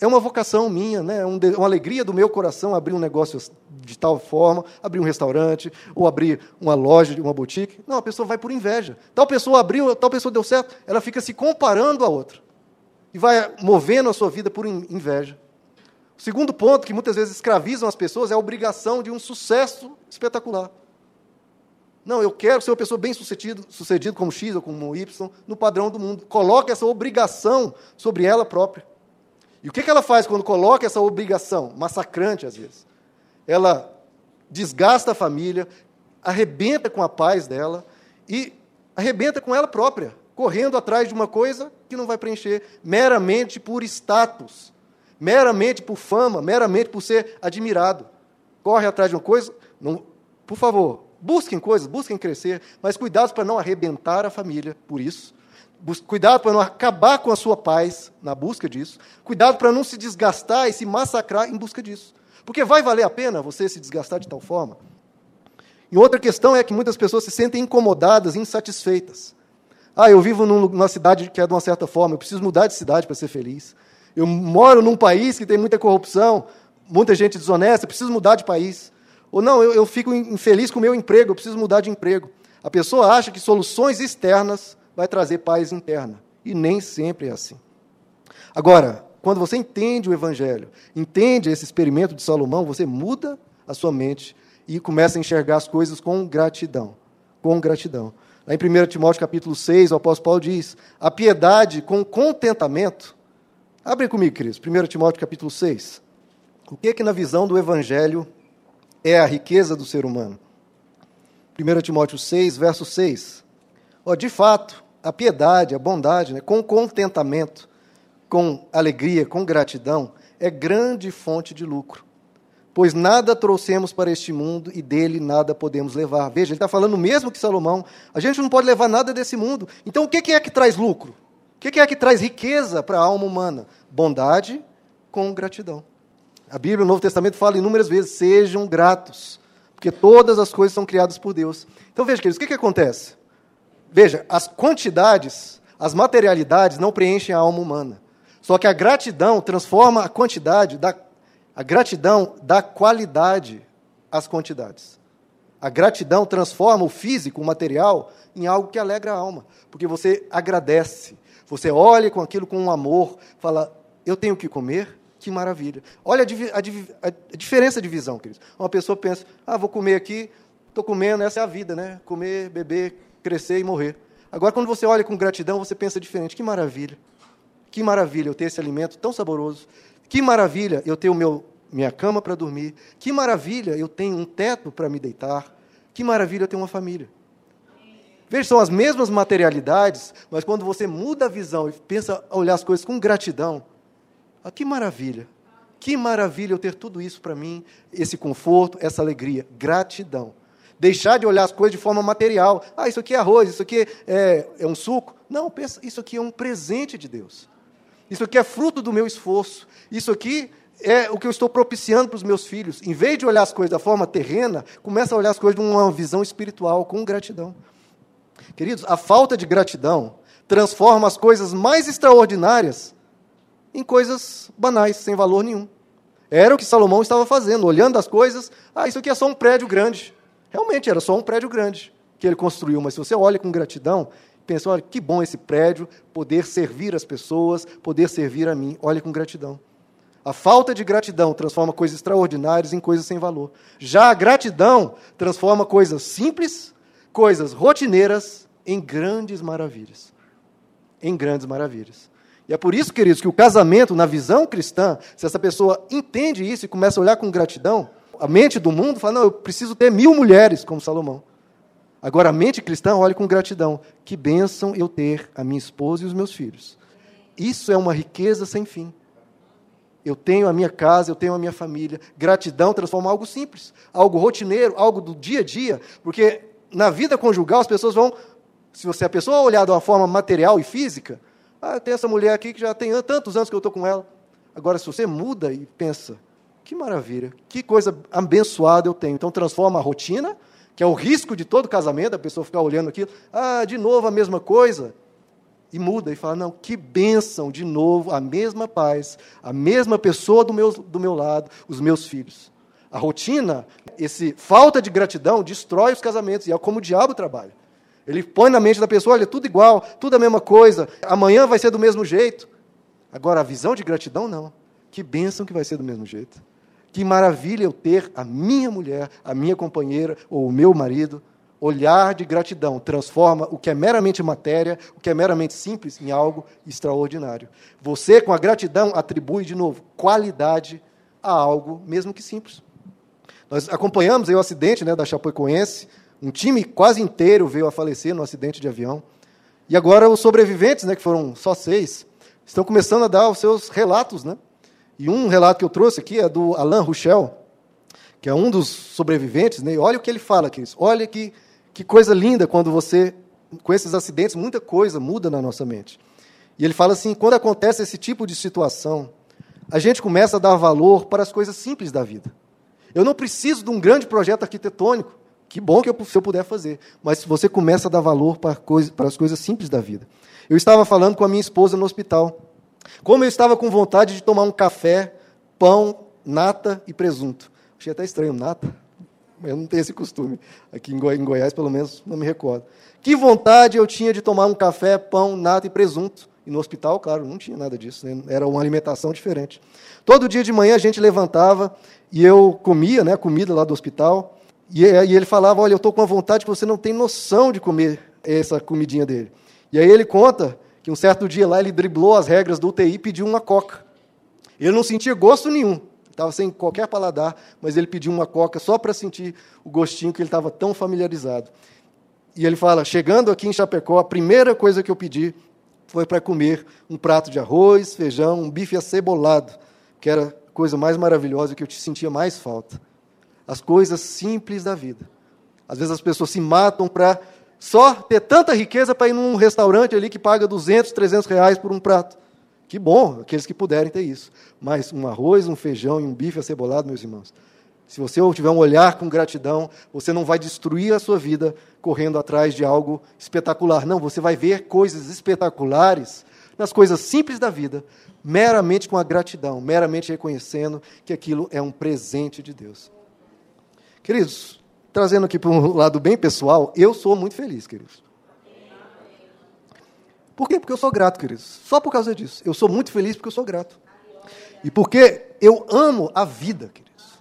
[SPEAKER 1] é uma vocação minha, né? é uma alegria do meu coração abrir um negócio de tal forma, abrir um restaurante, ou abrir uma loja, uma boutique. Não, a pessoa vai por inveja. Tal pessoa abriu, tal pessoa deu certo, ela fica se comparando a outra. E vai movendo a sua vida por inveja. O segundo ponto que muitas vezes escravizam as pessoas é a obrigação de um sucesso espetacular. Não, eu quero ser uma pessoa bem sucedido, sucedido como X ou como Y, no padrão do mundo. Coloca essa obrigação sobre ela própria. E o que ela faz quando coloca essa obrigação, massacrante às vezes? Ela desgasta a família, arrebenta com a paz dela e arrebenta com ela própria, correndo atrás de uma coisa que não vai preencher, meramente por status, meramente por fama, meramente por ser admirado. Corre atrás de uma coisa, não, por favor, busquem coisas, busquem crescer, mas cuidado para não arrebentar a família por isso cuidado para não acabar com a sua paz na busca disso, cuidado para não se desgastar e se massacrar em busca disso. Porque vai valer a pena você se desgastar de tal forma? E outra questão é que muitas pessoas se sentem incomodadas, insatisfeitas. Ah, eu vivo numa cidade que é de uma certa forma, eu preciso mudar de cidade para ser feliz. Eu moro num país que tem muita corrupção, muita gente desonesta, eu preciso mudar de país. Ou não, eu, eu fico infeliz com o meu emprego, eu preciso mudar de emprego. A pessoa acha que soluções externas vai trazer paz interna. E nem sempre é assim. Agora, quando você entende o Evangelho, entende esse experimento de Salomão, você muda a sua mente e começa a enxergar as coisas com gratidão. Com gratidão. Lá em 1 Timóteo capítulo 6, o apóstolo Paulo diz: a piedade com contentamento. Abre comigo, queridos, 1 Timóteo capítulo 6. O que é que na visão do Evangelho é a riqueza do ser humano? 1 Timóteo 6, verso 6. Oh, de fato, a piedade, a bondade, né, com contentamento, com alegria, com gratidão, é grande fonte de lucro. Pois nada trouxemos para este mundo e dele nada podemos levar. Veja, ele está falando mesmo que Salomão. A gente não pode levar nada desse mundo. Então, o que é que traz lucro? O que é que traz riqueza para a alma humana? Bondade com gratidão. A Bíblia, o Novo Testamento, fala inúmeras vezes: sejam gratos, porque todas as coisas são criadas por Deus. Então, veja, queridos, o que, que acontece? Veja, as quantidades, as materialidades não preenchem a alma humana. Só que a gratidão transforma a quantidade, da, a gratidão dá qualidade às quantidades. A gratidão transforma o físico, o material, em algo que alegra a alma. Porque você agradece, você olha com aquilo com um amor, fala, eu tenho que comer, que maravilha. Olha a, a, a diferença de visão, queridos. Uma pessoa pensa, ah, vou comer aqui, estou comendo, essa é a vida, né? Comer, beber, crescer e morrer. Agora, quando você olha com gratidão, você pensa diferente. Que maravilha. Que maravilha eu ter esse alimento tão saboroso. Que maravilha eu ter o meu, minha cama para dormir. Que maravilha eu tenho um teto para me deitar. Que maravilha ter uma família. Veja, são as mesmas materialidades, mas quando você muda a visão e pensa a olhar as coisas com gratidão, ah, que maravilha. Que maravilha eu ter tudo isso para mim, esse conforto, essa alegria. Gratidão. Deixar de olhar as coisas de forma material. Ah, isso aqui é arroz, isso aqui é, é um suco. Não, pensa, isso aqui é um presente de Deus. Isso aqui é fruto do meu esforço. Isso aqui é o que eu estou propiciando para os meus filhos. Em vez de olhar as coisas da forma terrena, começa a olhar as coisas de uma visão espiritual, com gratidão. Queridos, a falta de gratidão transforma as coisas mais extraordinárias em coisas banais, sem valor nenhum. Era o que Salomão estava fazendo, olhando as coisas. Ah, isso aqui é só um prédio grande. Realmente era só um prédio grande que ele construiu, mas se você olha com gratidão, pensa, olha, que bom esse prédio, poder servir as pessoas, poder servir a mim. Olhe com gratidão. A falta de gratidão transforma coisas extraordinárias em coisas sem valor. Já a gratidão transforma coisas simples, coisas rotineiras, em grandes maravilhas. Em grandes maravilhas. E é por isso, queridos, que o casamento, na visão cristã, se essa pessoa entende isso e começa a olhar com gratidão, a mente do mundo fala: não, eu preciso ter mil mulheres, como Salomão. Agora, a mente cristã olha com gratidão: que bênção eu ter a minha esposa e os meus filhos. Isso é uma riqueza sem fim. Eu tenho a minha casa, eu tenho a minha família. Gratidão transforma algo simples, algo rotineiro, algo do dia a dia, porque na vida conjugal as pessoas vão, se você a pessoa olhar de uma forma material e física, ah, tem essa mulher aqui que já tem tantos anos que eu estou com ela. Agora, se você muda e pensa, que maravilha, que coisa abençoada eu tenho. Então transforma a rotina, que é o risco de todo casamento, a pessoa ficar olhando aquilo, ah, de novo a mesma coisa e muda e fala: não, que bênção, de novo, a mesma paz, a mesma pessoa do meu, do meu lado, os meus filhos. A rotina, esse falta de gratidão, destrói os casamentos, e é como o diabo trabalha. Ele põe na mente da pessoa: olha, tudo igual, tudo a mesma coisa, amanhã vai ser do mesmo jeito. Agora, a visão de gratidão, não. Que bênção que vai ser do mesmo jeito. Que maravilha eu ter a minha mulher, a minha companheira ou o meu marido olhar de gratidão transforma o que é meramente matéria, o que é meramente simples, em algo extraordinário. Você, com a gratidão, atribui de novo qualidade a algo, mesmo que simples. Nós acompanhamos aí o acidente né, da Chapecoense, um time quase inteiro veio a falecer no acidente de avião. E agora os sobreviventes, né, que foram só seis, estão começando a dar os seus relatos. Né? E um relato que eu trouxe aqui é do Alain Rouchel, que é um dos sobreviventes. Né? E olha o que ele fala, aqui. Olha que que coisa linda quando você, com esses acidentes, muita coisa muda na nossa mente. E ele fala assim: quando acontece esse tipo de situação, a gente começa a dar valor para as coisas simples da vida. Eu não preciso de um grande projeto arquitetônico. Que bom que eu, se eu puder fazer. Mas você começa a dar valor para, coisa, para as coisas simples da vida. Eu estava falando com a minha esposa no hospital. Como eu estava com vontade de tomar um café, pão, nata e presunto. Achei até estranho, nata. Eu não tenho esse costume. Aqui em, Goi em Goiás, pelo menos, não me recordo. Que vontade eu tinha de tomar um café, pão, nata e presunto. E no hospital, claro, não tinha nada disso. Né? Era uma alimentação diferente. Todo dia de manhã a gente levantava e eu comia né, comida lá do hospital. E, e ele falava: Olha, eu estou com uma vontade que você não tem noção de comer essa comidinha dele. E aí ele conta que um certo dia lá ele driblou as regras do UTI e pediu uma coca. Ele não sentia gosto nenhum estava sem qualquer paladar, mas ele pediu uma coca só para sentir o gostinho que ele estava tão familiarizado. E ele fala: chegando aqui em Chapecó, a primeira coisa que eu pedi foi para comer um prato de arroz, feijão, um bife acebolado, que era a coisa mais maravilhosa que eu sentia mais falta. As coisas simples da vida. Às vezes as pessoas se matam para só ter tanta riqueza para ir num restaurante ali que paga 200, 300 reais por um prato. Que bom, aqueles que puderem ter isso. Mas um arroz, um feijão e um bife acebolado, meus irmãos. Se você tiver um olhar com gratidão, você não vai destruir a sua vida correndo atrás de algo espetacular. Não, você vai ver coisas espetaculares nas coisas simples da vida, meramente com a gratidão, meramente reconhecendo que aquilo é um presente de Deus. Queridos, trazendo aqui para um lado bem pessoal, eu sou muito feliz, queridos. Por quê? Porque eu sou grato, queridos. Só por causa disso. Eu sou muito feliz porque eu sou grato. E porque eu amo a vida, queridos.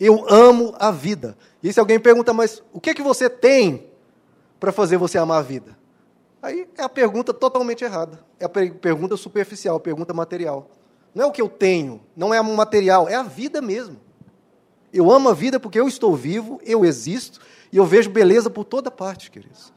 [SPEAKER 1] Eu amo a vida. E se alguém pergunta, mas o que, é que você tem para fazer você amar a vida? Aí é a pergunta totalmente errada. É a pergunta superficial, a pergunta material. Não é o que eu tenho, não é o material, é a vida mesmo. Eu amo a vida porque eu estou vivo, eu existo e eu vejo beleza por toda parte, queridos.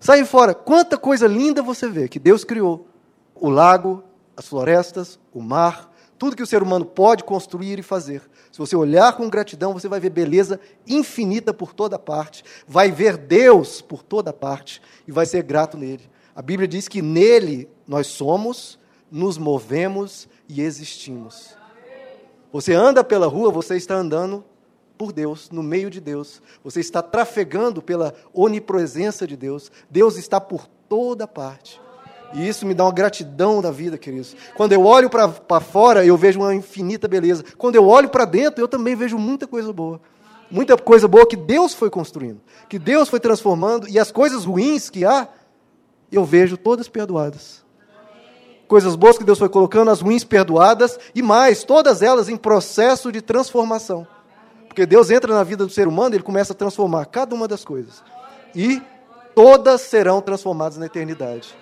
[SPEAKER 1] Sai fora, quanta coisa linda você vê que Deus criou. O lago, as florestas, o mar, tudo que o ser humano pode construir e fazer. Se você olhar com gratidão, você vai ver beleza infinita por toda parte, vai ver Deus por toda parte e vai ser grato nele. A Bíblia diz que nele nós somos, nos movemos e existimos. Você anda pela rua, você está andando por Deus, no meio de Deus. Você está trafegando pela onipresença de Deus. Deus está por toda parte. E isso me dá uma gratidão da vida, queridos. Quando eu olho para fora, eu vejo uma infinita beleza. Quando eu olho para dentro, eu também vejo muita coisa boa. Muita coisa boa que Deus foi construindo, que Deus foi transformando, e as coisas ruins que há, eu vejo todas perdoadas. Coisas boas que Deus foi colocando, as ruins perdoadas, e mais, todas elas em processo de transformação. Porque Deus entra na vida do ser humano e ele começa a transformar cada uma das coisas. E todas serão transformadas na eternidade.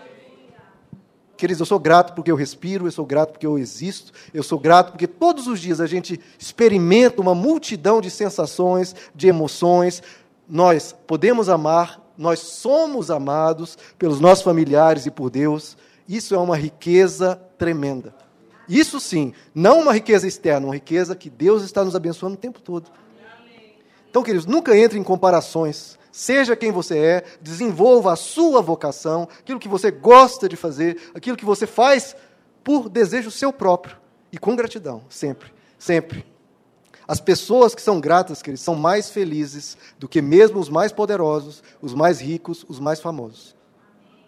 [SPEAKER 1] Queridos, eu sou grato porque eu respiro, eu sou grato porque eu existo, eu sou grato porque todos os dias a gente experimenta uma multidão de sensações, de emoções. Nós podemos amar, nós somos amados pelos nossos familiares e por Deus. Isso é uma riqueza tremenda. Isso sim, não uma riqueza externa, uma riqueza que Deus está nos abençoando o tempo todo. Então, queridos, nunca entre em comparações. Seja quem você é, desenvolva a sua vocação, aquilo que você gosta de fazer, aquilo que você faz por desejo seu próprio e com gratidão, sempre, sempre. As pessoas que são gratas, queridos, são mais felizes do que mesmo os mais poderosos, os mais ricos, os mais famosos.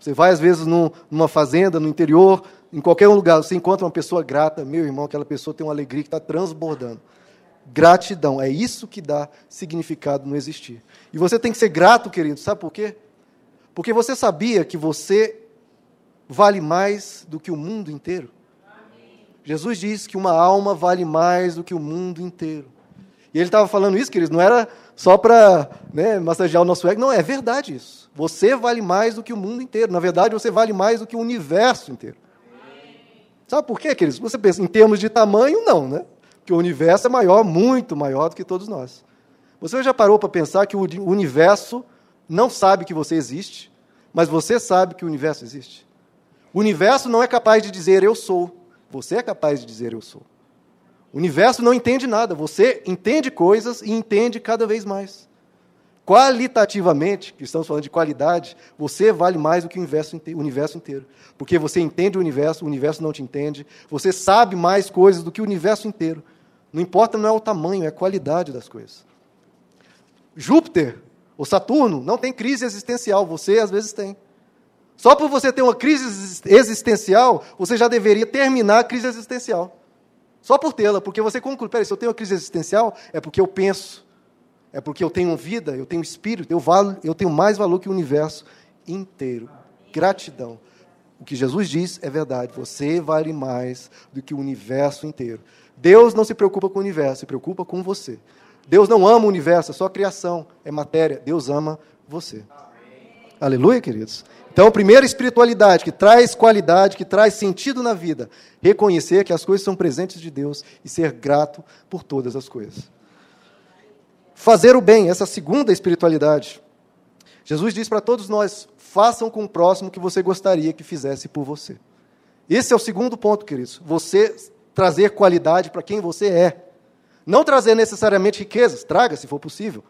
[SPEAKER 1] Você vai, às vezes, num, numa fazenda, no interior, em qualquer lugar, você encontra uma pessoa grata, meu irmão, aquela pessoa tem uma alegria que está transbordando. Gratidão, é isso que dá significado no existir. E você tem que ser grato, querido, sabe por quê? Porque você sabia que você vale mais do que o mundo inteiro. Jesus disse que uma alma vale mais do que o mundo inteiro. E ele estava falando isso, queridos, não era só para né, massagear o nosso ego. Não, é verdade isso. Você vale mais do que o mundo inteiro. Na verdade, você vale mais do que o universo inteiro. Sabe por quê, queridos? Você pensa, em termos de tamanho, não, né? que o universo é maior, muito maior do que todos nós. Você já parou para pensar que o universo não sabe que você existe, mas você sabe que o universo existe? O universo não é capaz de dizer eu sou, você é capaz de dizer eu sou. O universo não entende nada, você entende coisas e entende cada vez mais. Qualitativamente, que estamos falando de qualidade, você vale mais do que o universo, universo inteiro. Porque você entende o universo, o universo não te entende. Você sabe mais coisas do que o universo inteiro. Não importa, não é o tamanho, é a qualidade das coisas. Júpiter, ou Saturno, não tem crise existencial, você às vezes tem. Só por você ter uma crise existencial, você já deveria terminar a crise existencial. Só por tê-la, porque você conclui, peraí, se eu tenho uma crise existencial, é porque eu penso, é porque eu tenho vida, eu tenho espírito, eu, valo, eu tenho mais valor que o universo inteiro. Gratidão. O que Jesus diz é verdade, você vale mais do que o universo inteiro. Deus não se preocupa com o universo, se preocupa com você. Deus não ama o universo, é só criação, é matéria. Deus ama você. Amém. Aleluia, queridos. Então, a primeira espiritualidade que traz qualidade, que traz sentido na vida, reconhecer que as coisas são presentes de Deus e ser grato por todas as coisas. Fazer o bem, essa segunda espiritualidade. Jesus diz para todos nós: façam com o próximo o que você gostaria que fizesse por você. Esse é o segundo ponto, queridos. Você trazer qualidade para quem você é. Não trazer necessariamente riquezas, traga se for possível,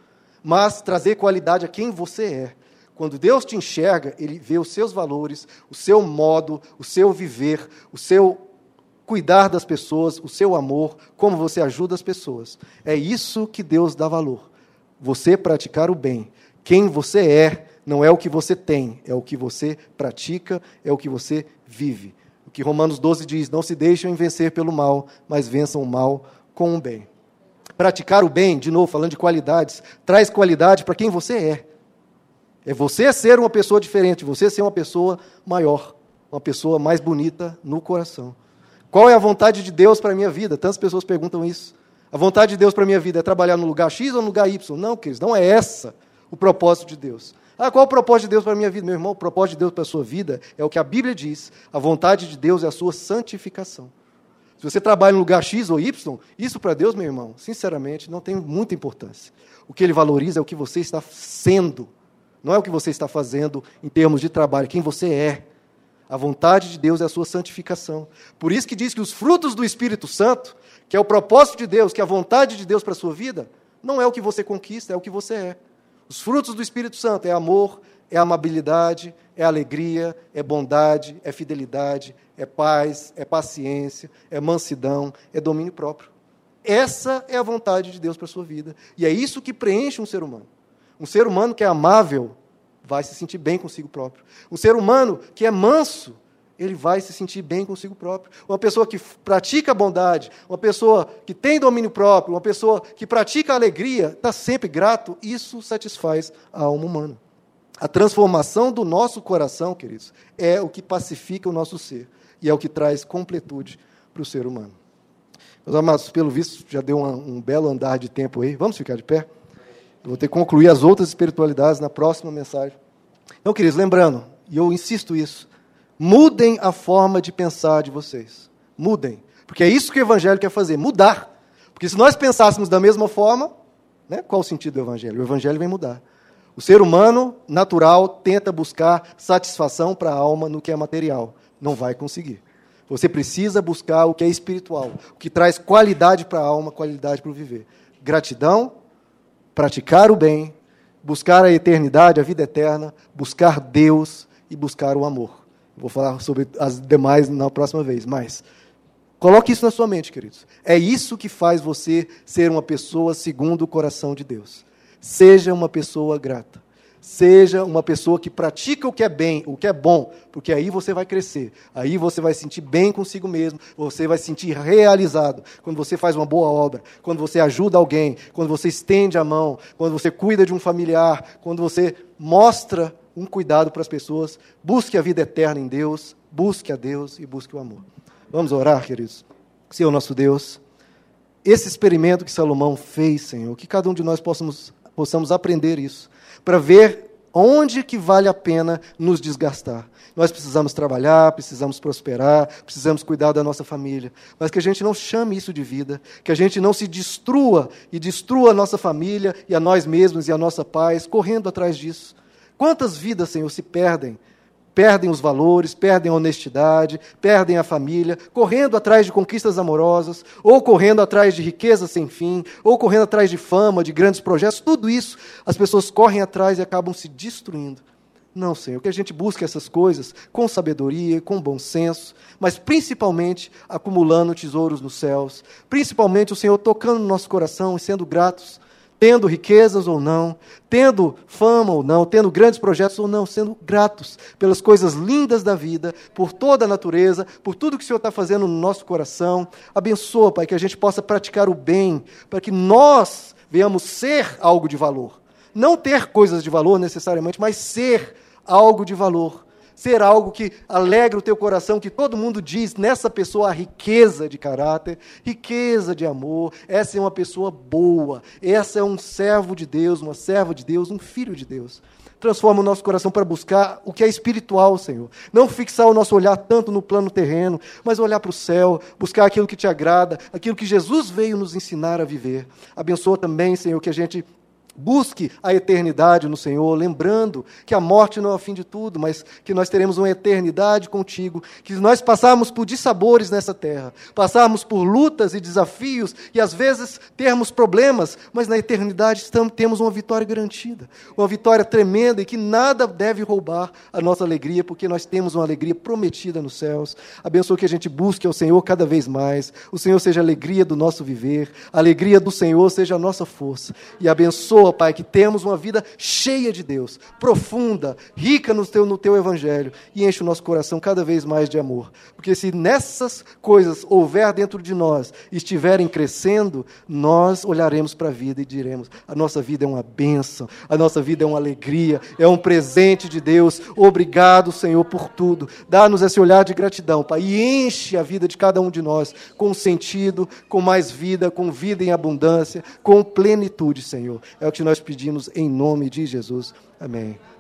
[SPEAKER 1] mas trazer qualidade a quem você é. Quando Deus te enxerga, Ele vê os seus valores, o seu modo, o seu viver, o seu cuidar das pessoas, o seu amor, como você ajuda as pessoas. É isso que Deus dá valor. Você praticar o bem. Quem você é não é o que você tem, é o que você pratica, é o que você vive que Romanos 12 diz: Não se deixem vencer pelo mal, mas vençam o mal com o bem. Praticar o bem, de novo, falando de qualidades, traz qualidade para quem você é. É você ser uma pessoa diferente, você ser uma pessoa maior, uma pessoa mais bonita no coração. Qual é a vontade de Deus para a minha vida? Tantas pessoas perguntam isso. A vontade de Deus para a minha vida é trabalhar no lugar X ou no lugar Y? Não, queridos, não é essa o propósito de Deus. Ah, qual é o propósito de Deus para a minha vida? Meu irmão, o propósito de Deus para a sua vida é o que a Bíblia diz. A vontade de Deus é a sua santificação. Se você trabalha no lugar X ou Y, isso para Deus, meu irmão, sinceramente, não tem muita importância. O que ele valoriza é o que você está sendo, não é o que você está fazendo em termos de trabalho, quem você é. A vontade de Deus é a sua santificação. Por isso que diz que os frutos do Espírito Santo, que é o propósito de Deus, que é a vontade de Deus para a sua vida, não é o que você conquista, é o que você é. Os frutos do Espírito Santo é amor, é amabilidade, é alegria, é bondade, é fidelidade, é paz, é paciência, é mansidão, é domínio próprio. Essa é a vontade de Deus para a sua vida. E é isso que preenche um ser humano. Um ser humano que é amável vai se sentir bem consigo próprio. Um ser humano que é manso, ele vai se sentir bem consigo próprio. Uma pessoa que pratica a bondade, uma pessoa que tem domínio próprio, uma pessoa que pratica a alegria, está sempre grato, isso satisfaz a alma humana. A transformação do nosso coração, queridos, é o que pacifica o nosso ser e é o que traz completude para o ser humano. Meus amados, pelo visto, já deu um, um belo andar de tempo aí. Vamos ficar de pé? Eu vou ter que concluir as outras espiritualidades na próxima mensagem. Então, queridos, lembrando, e eu insisto isso, mudem a forma de pensar de vocês. Mudem. Porque é isso que o Evangelho quer fazer, mudar. Porque se nós pensássemos da mesma forma, né, qual o sentido do Evangelho? O Evangelho vem mudar. O ser humano natural tenta buscar satisfação para a alma no que é material. Não vai conseguir. Você precisa buscar o que é espiritual, o que traz qualidade para a alma, qualidade para o viver. Gratidão, praticar o bem, buscar a eternidade, a vida eterna, buscar Deus e buscar o amor. Vou falar sobre as demais na próxima vez, mas coloque isso na sua mente, queridos. É isso que faz você ser uma pessoa segundo o coração de Deus. Seja uma pessoa grata. Seja uma pessoa que pratica o que é bem, o que é bom, porque aí você vai crescer. Aí você vai sentir bem consigo mesmo, você vai se sentir realizado quando você faz uma boa obra, quando você ajuda alguém, quando você estende a mão, quando você cuida de um familiar, quando você mostra um cuidado para as pessoas. Busque a vida eterna em Deus, busque a Deus e busque o amor. Vamos orar, queridos. Senhor nosso Deus, esse experimento que Salomão fez, Senhor, que cada um de nós possamos possamos aprender isso, para ver onde que vale a pena nos desgastar. Nós precisamos trabalhar, precisamos prosperar, precisamos cuidar da nossa família, mas que a gente não chame isso de vida, que a gente não se destrua e destrua a nossa família e a nós mesmos e a nossa paz correndo atrás disso. Quantas vidas, Senhor, se perdem perdem os valores, perdem a honestidade, perdem a família, correndo atrás de conquistas amorosas, ou correndo atrás de riqueza sem fim, ou correndo atrás de fama, de grandes projetos, tudo isso as pessoas correm atrás e acabam se destruindo. Não, Senhor, que a gente busque essas coisas com sabedoria, com bom senso, mas principalmente acumulando tesouros nos céus, principalmente o Senhor tocando no nosso coração e sendo gratos tendo riquezas ou não, tendo fama ou não, tendo grandes projetos ou não, sendo gratos pelas coisas lindas da vida, por toda a natureza, por tudo que o Senhor está fazendo no nosso coração. Abençoa, Pai, que a gente possa praticar o bem, para que nós venhamos ser algo de valor. Não ter coisas de valor necessariamente, mas ser algo de valor ser algo que alegra o teu coração, que todo mundo diz nessa pessoa a riqueza de caráter, riqueza de amor, essa é uma pessoa boa, essa é um servo de Deus, uma serva de Deus, um filho de Deus. Transforma o nosso coração para buscar o que é espiritual, Senhor. Não fixar o nosso olhar tanto no plano terreno, mas olhar para o céu, buscar aquilo que te agrada, aquilo que Jesus veio nos ensinar a viver. Abençoa também, Senhor, que a gente Busque a eternidade no Senhor, lembrando que a morte não é o fim de tudo, mas que nós teremos uma eternidade contigo, que nós passarmos por dissabores nessa terra, passarmos por lutas e desafios e às vezes termos problemas, mas na eternidade estamos, temos uma vitória garantida, uma vitória tremenda e que nada deve roubar a nossa alegria, porque nós temos uma alegria prometida nos céus. Abençoa que a gente busque ao Senhor cada vez mais, o Senhor seja a alegria do nosso viver, a alegria do Senhor seja a nossa força, e abençoa abençoa, Pai, que temos uma vida cheia de Deus, profunda, rica no teu, no teu evangelho, e enche o nosso coração cada vez mais de amor. Porque se nessas coisas houver dentro de nós, estiverem crescendo, nós olharemos para a vida e diremos: a nossa vida é uma bênção, a nossa vida é uma alegria, é um presente de Deus. Obrigado, Senhor, por tudo. Dá-nos esse olhar de gratidão, Pai, e enche a vida de cada um de nós com sentido, com mais vida, com vida em abundância, com plenitude, Senhor. É o que nós pedimos em nome de Jesus. Amém.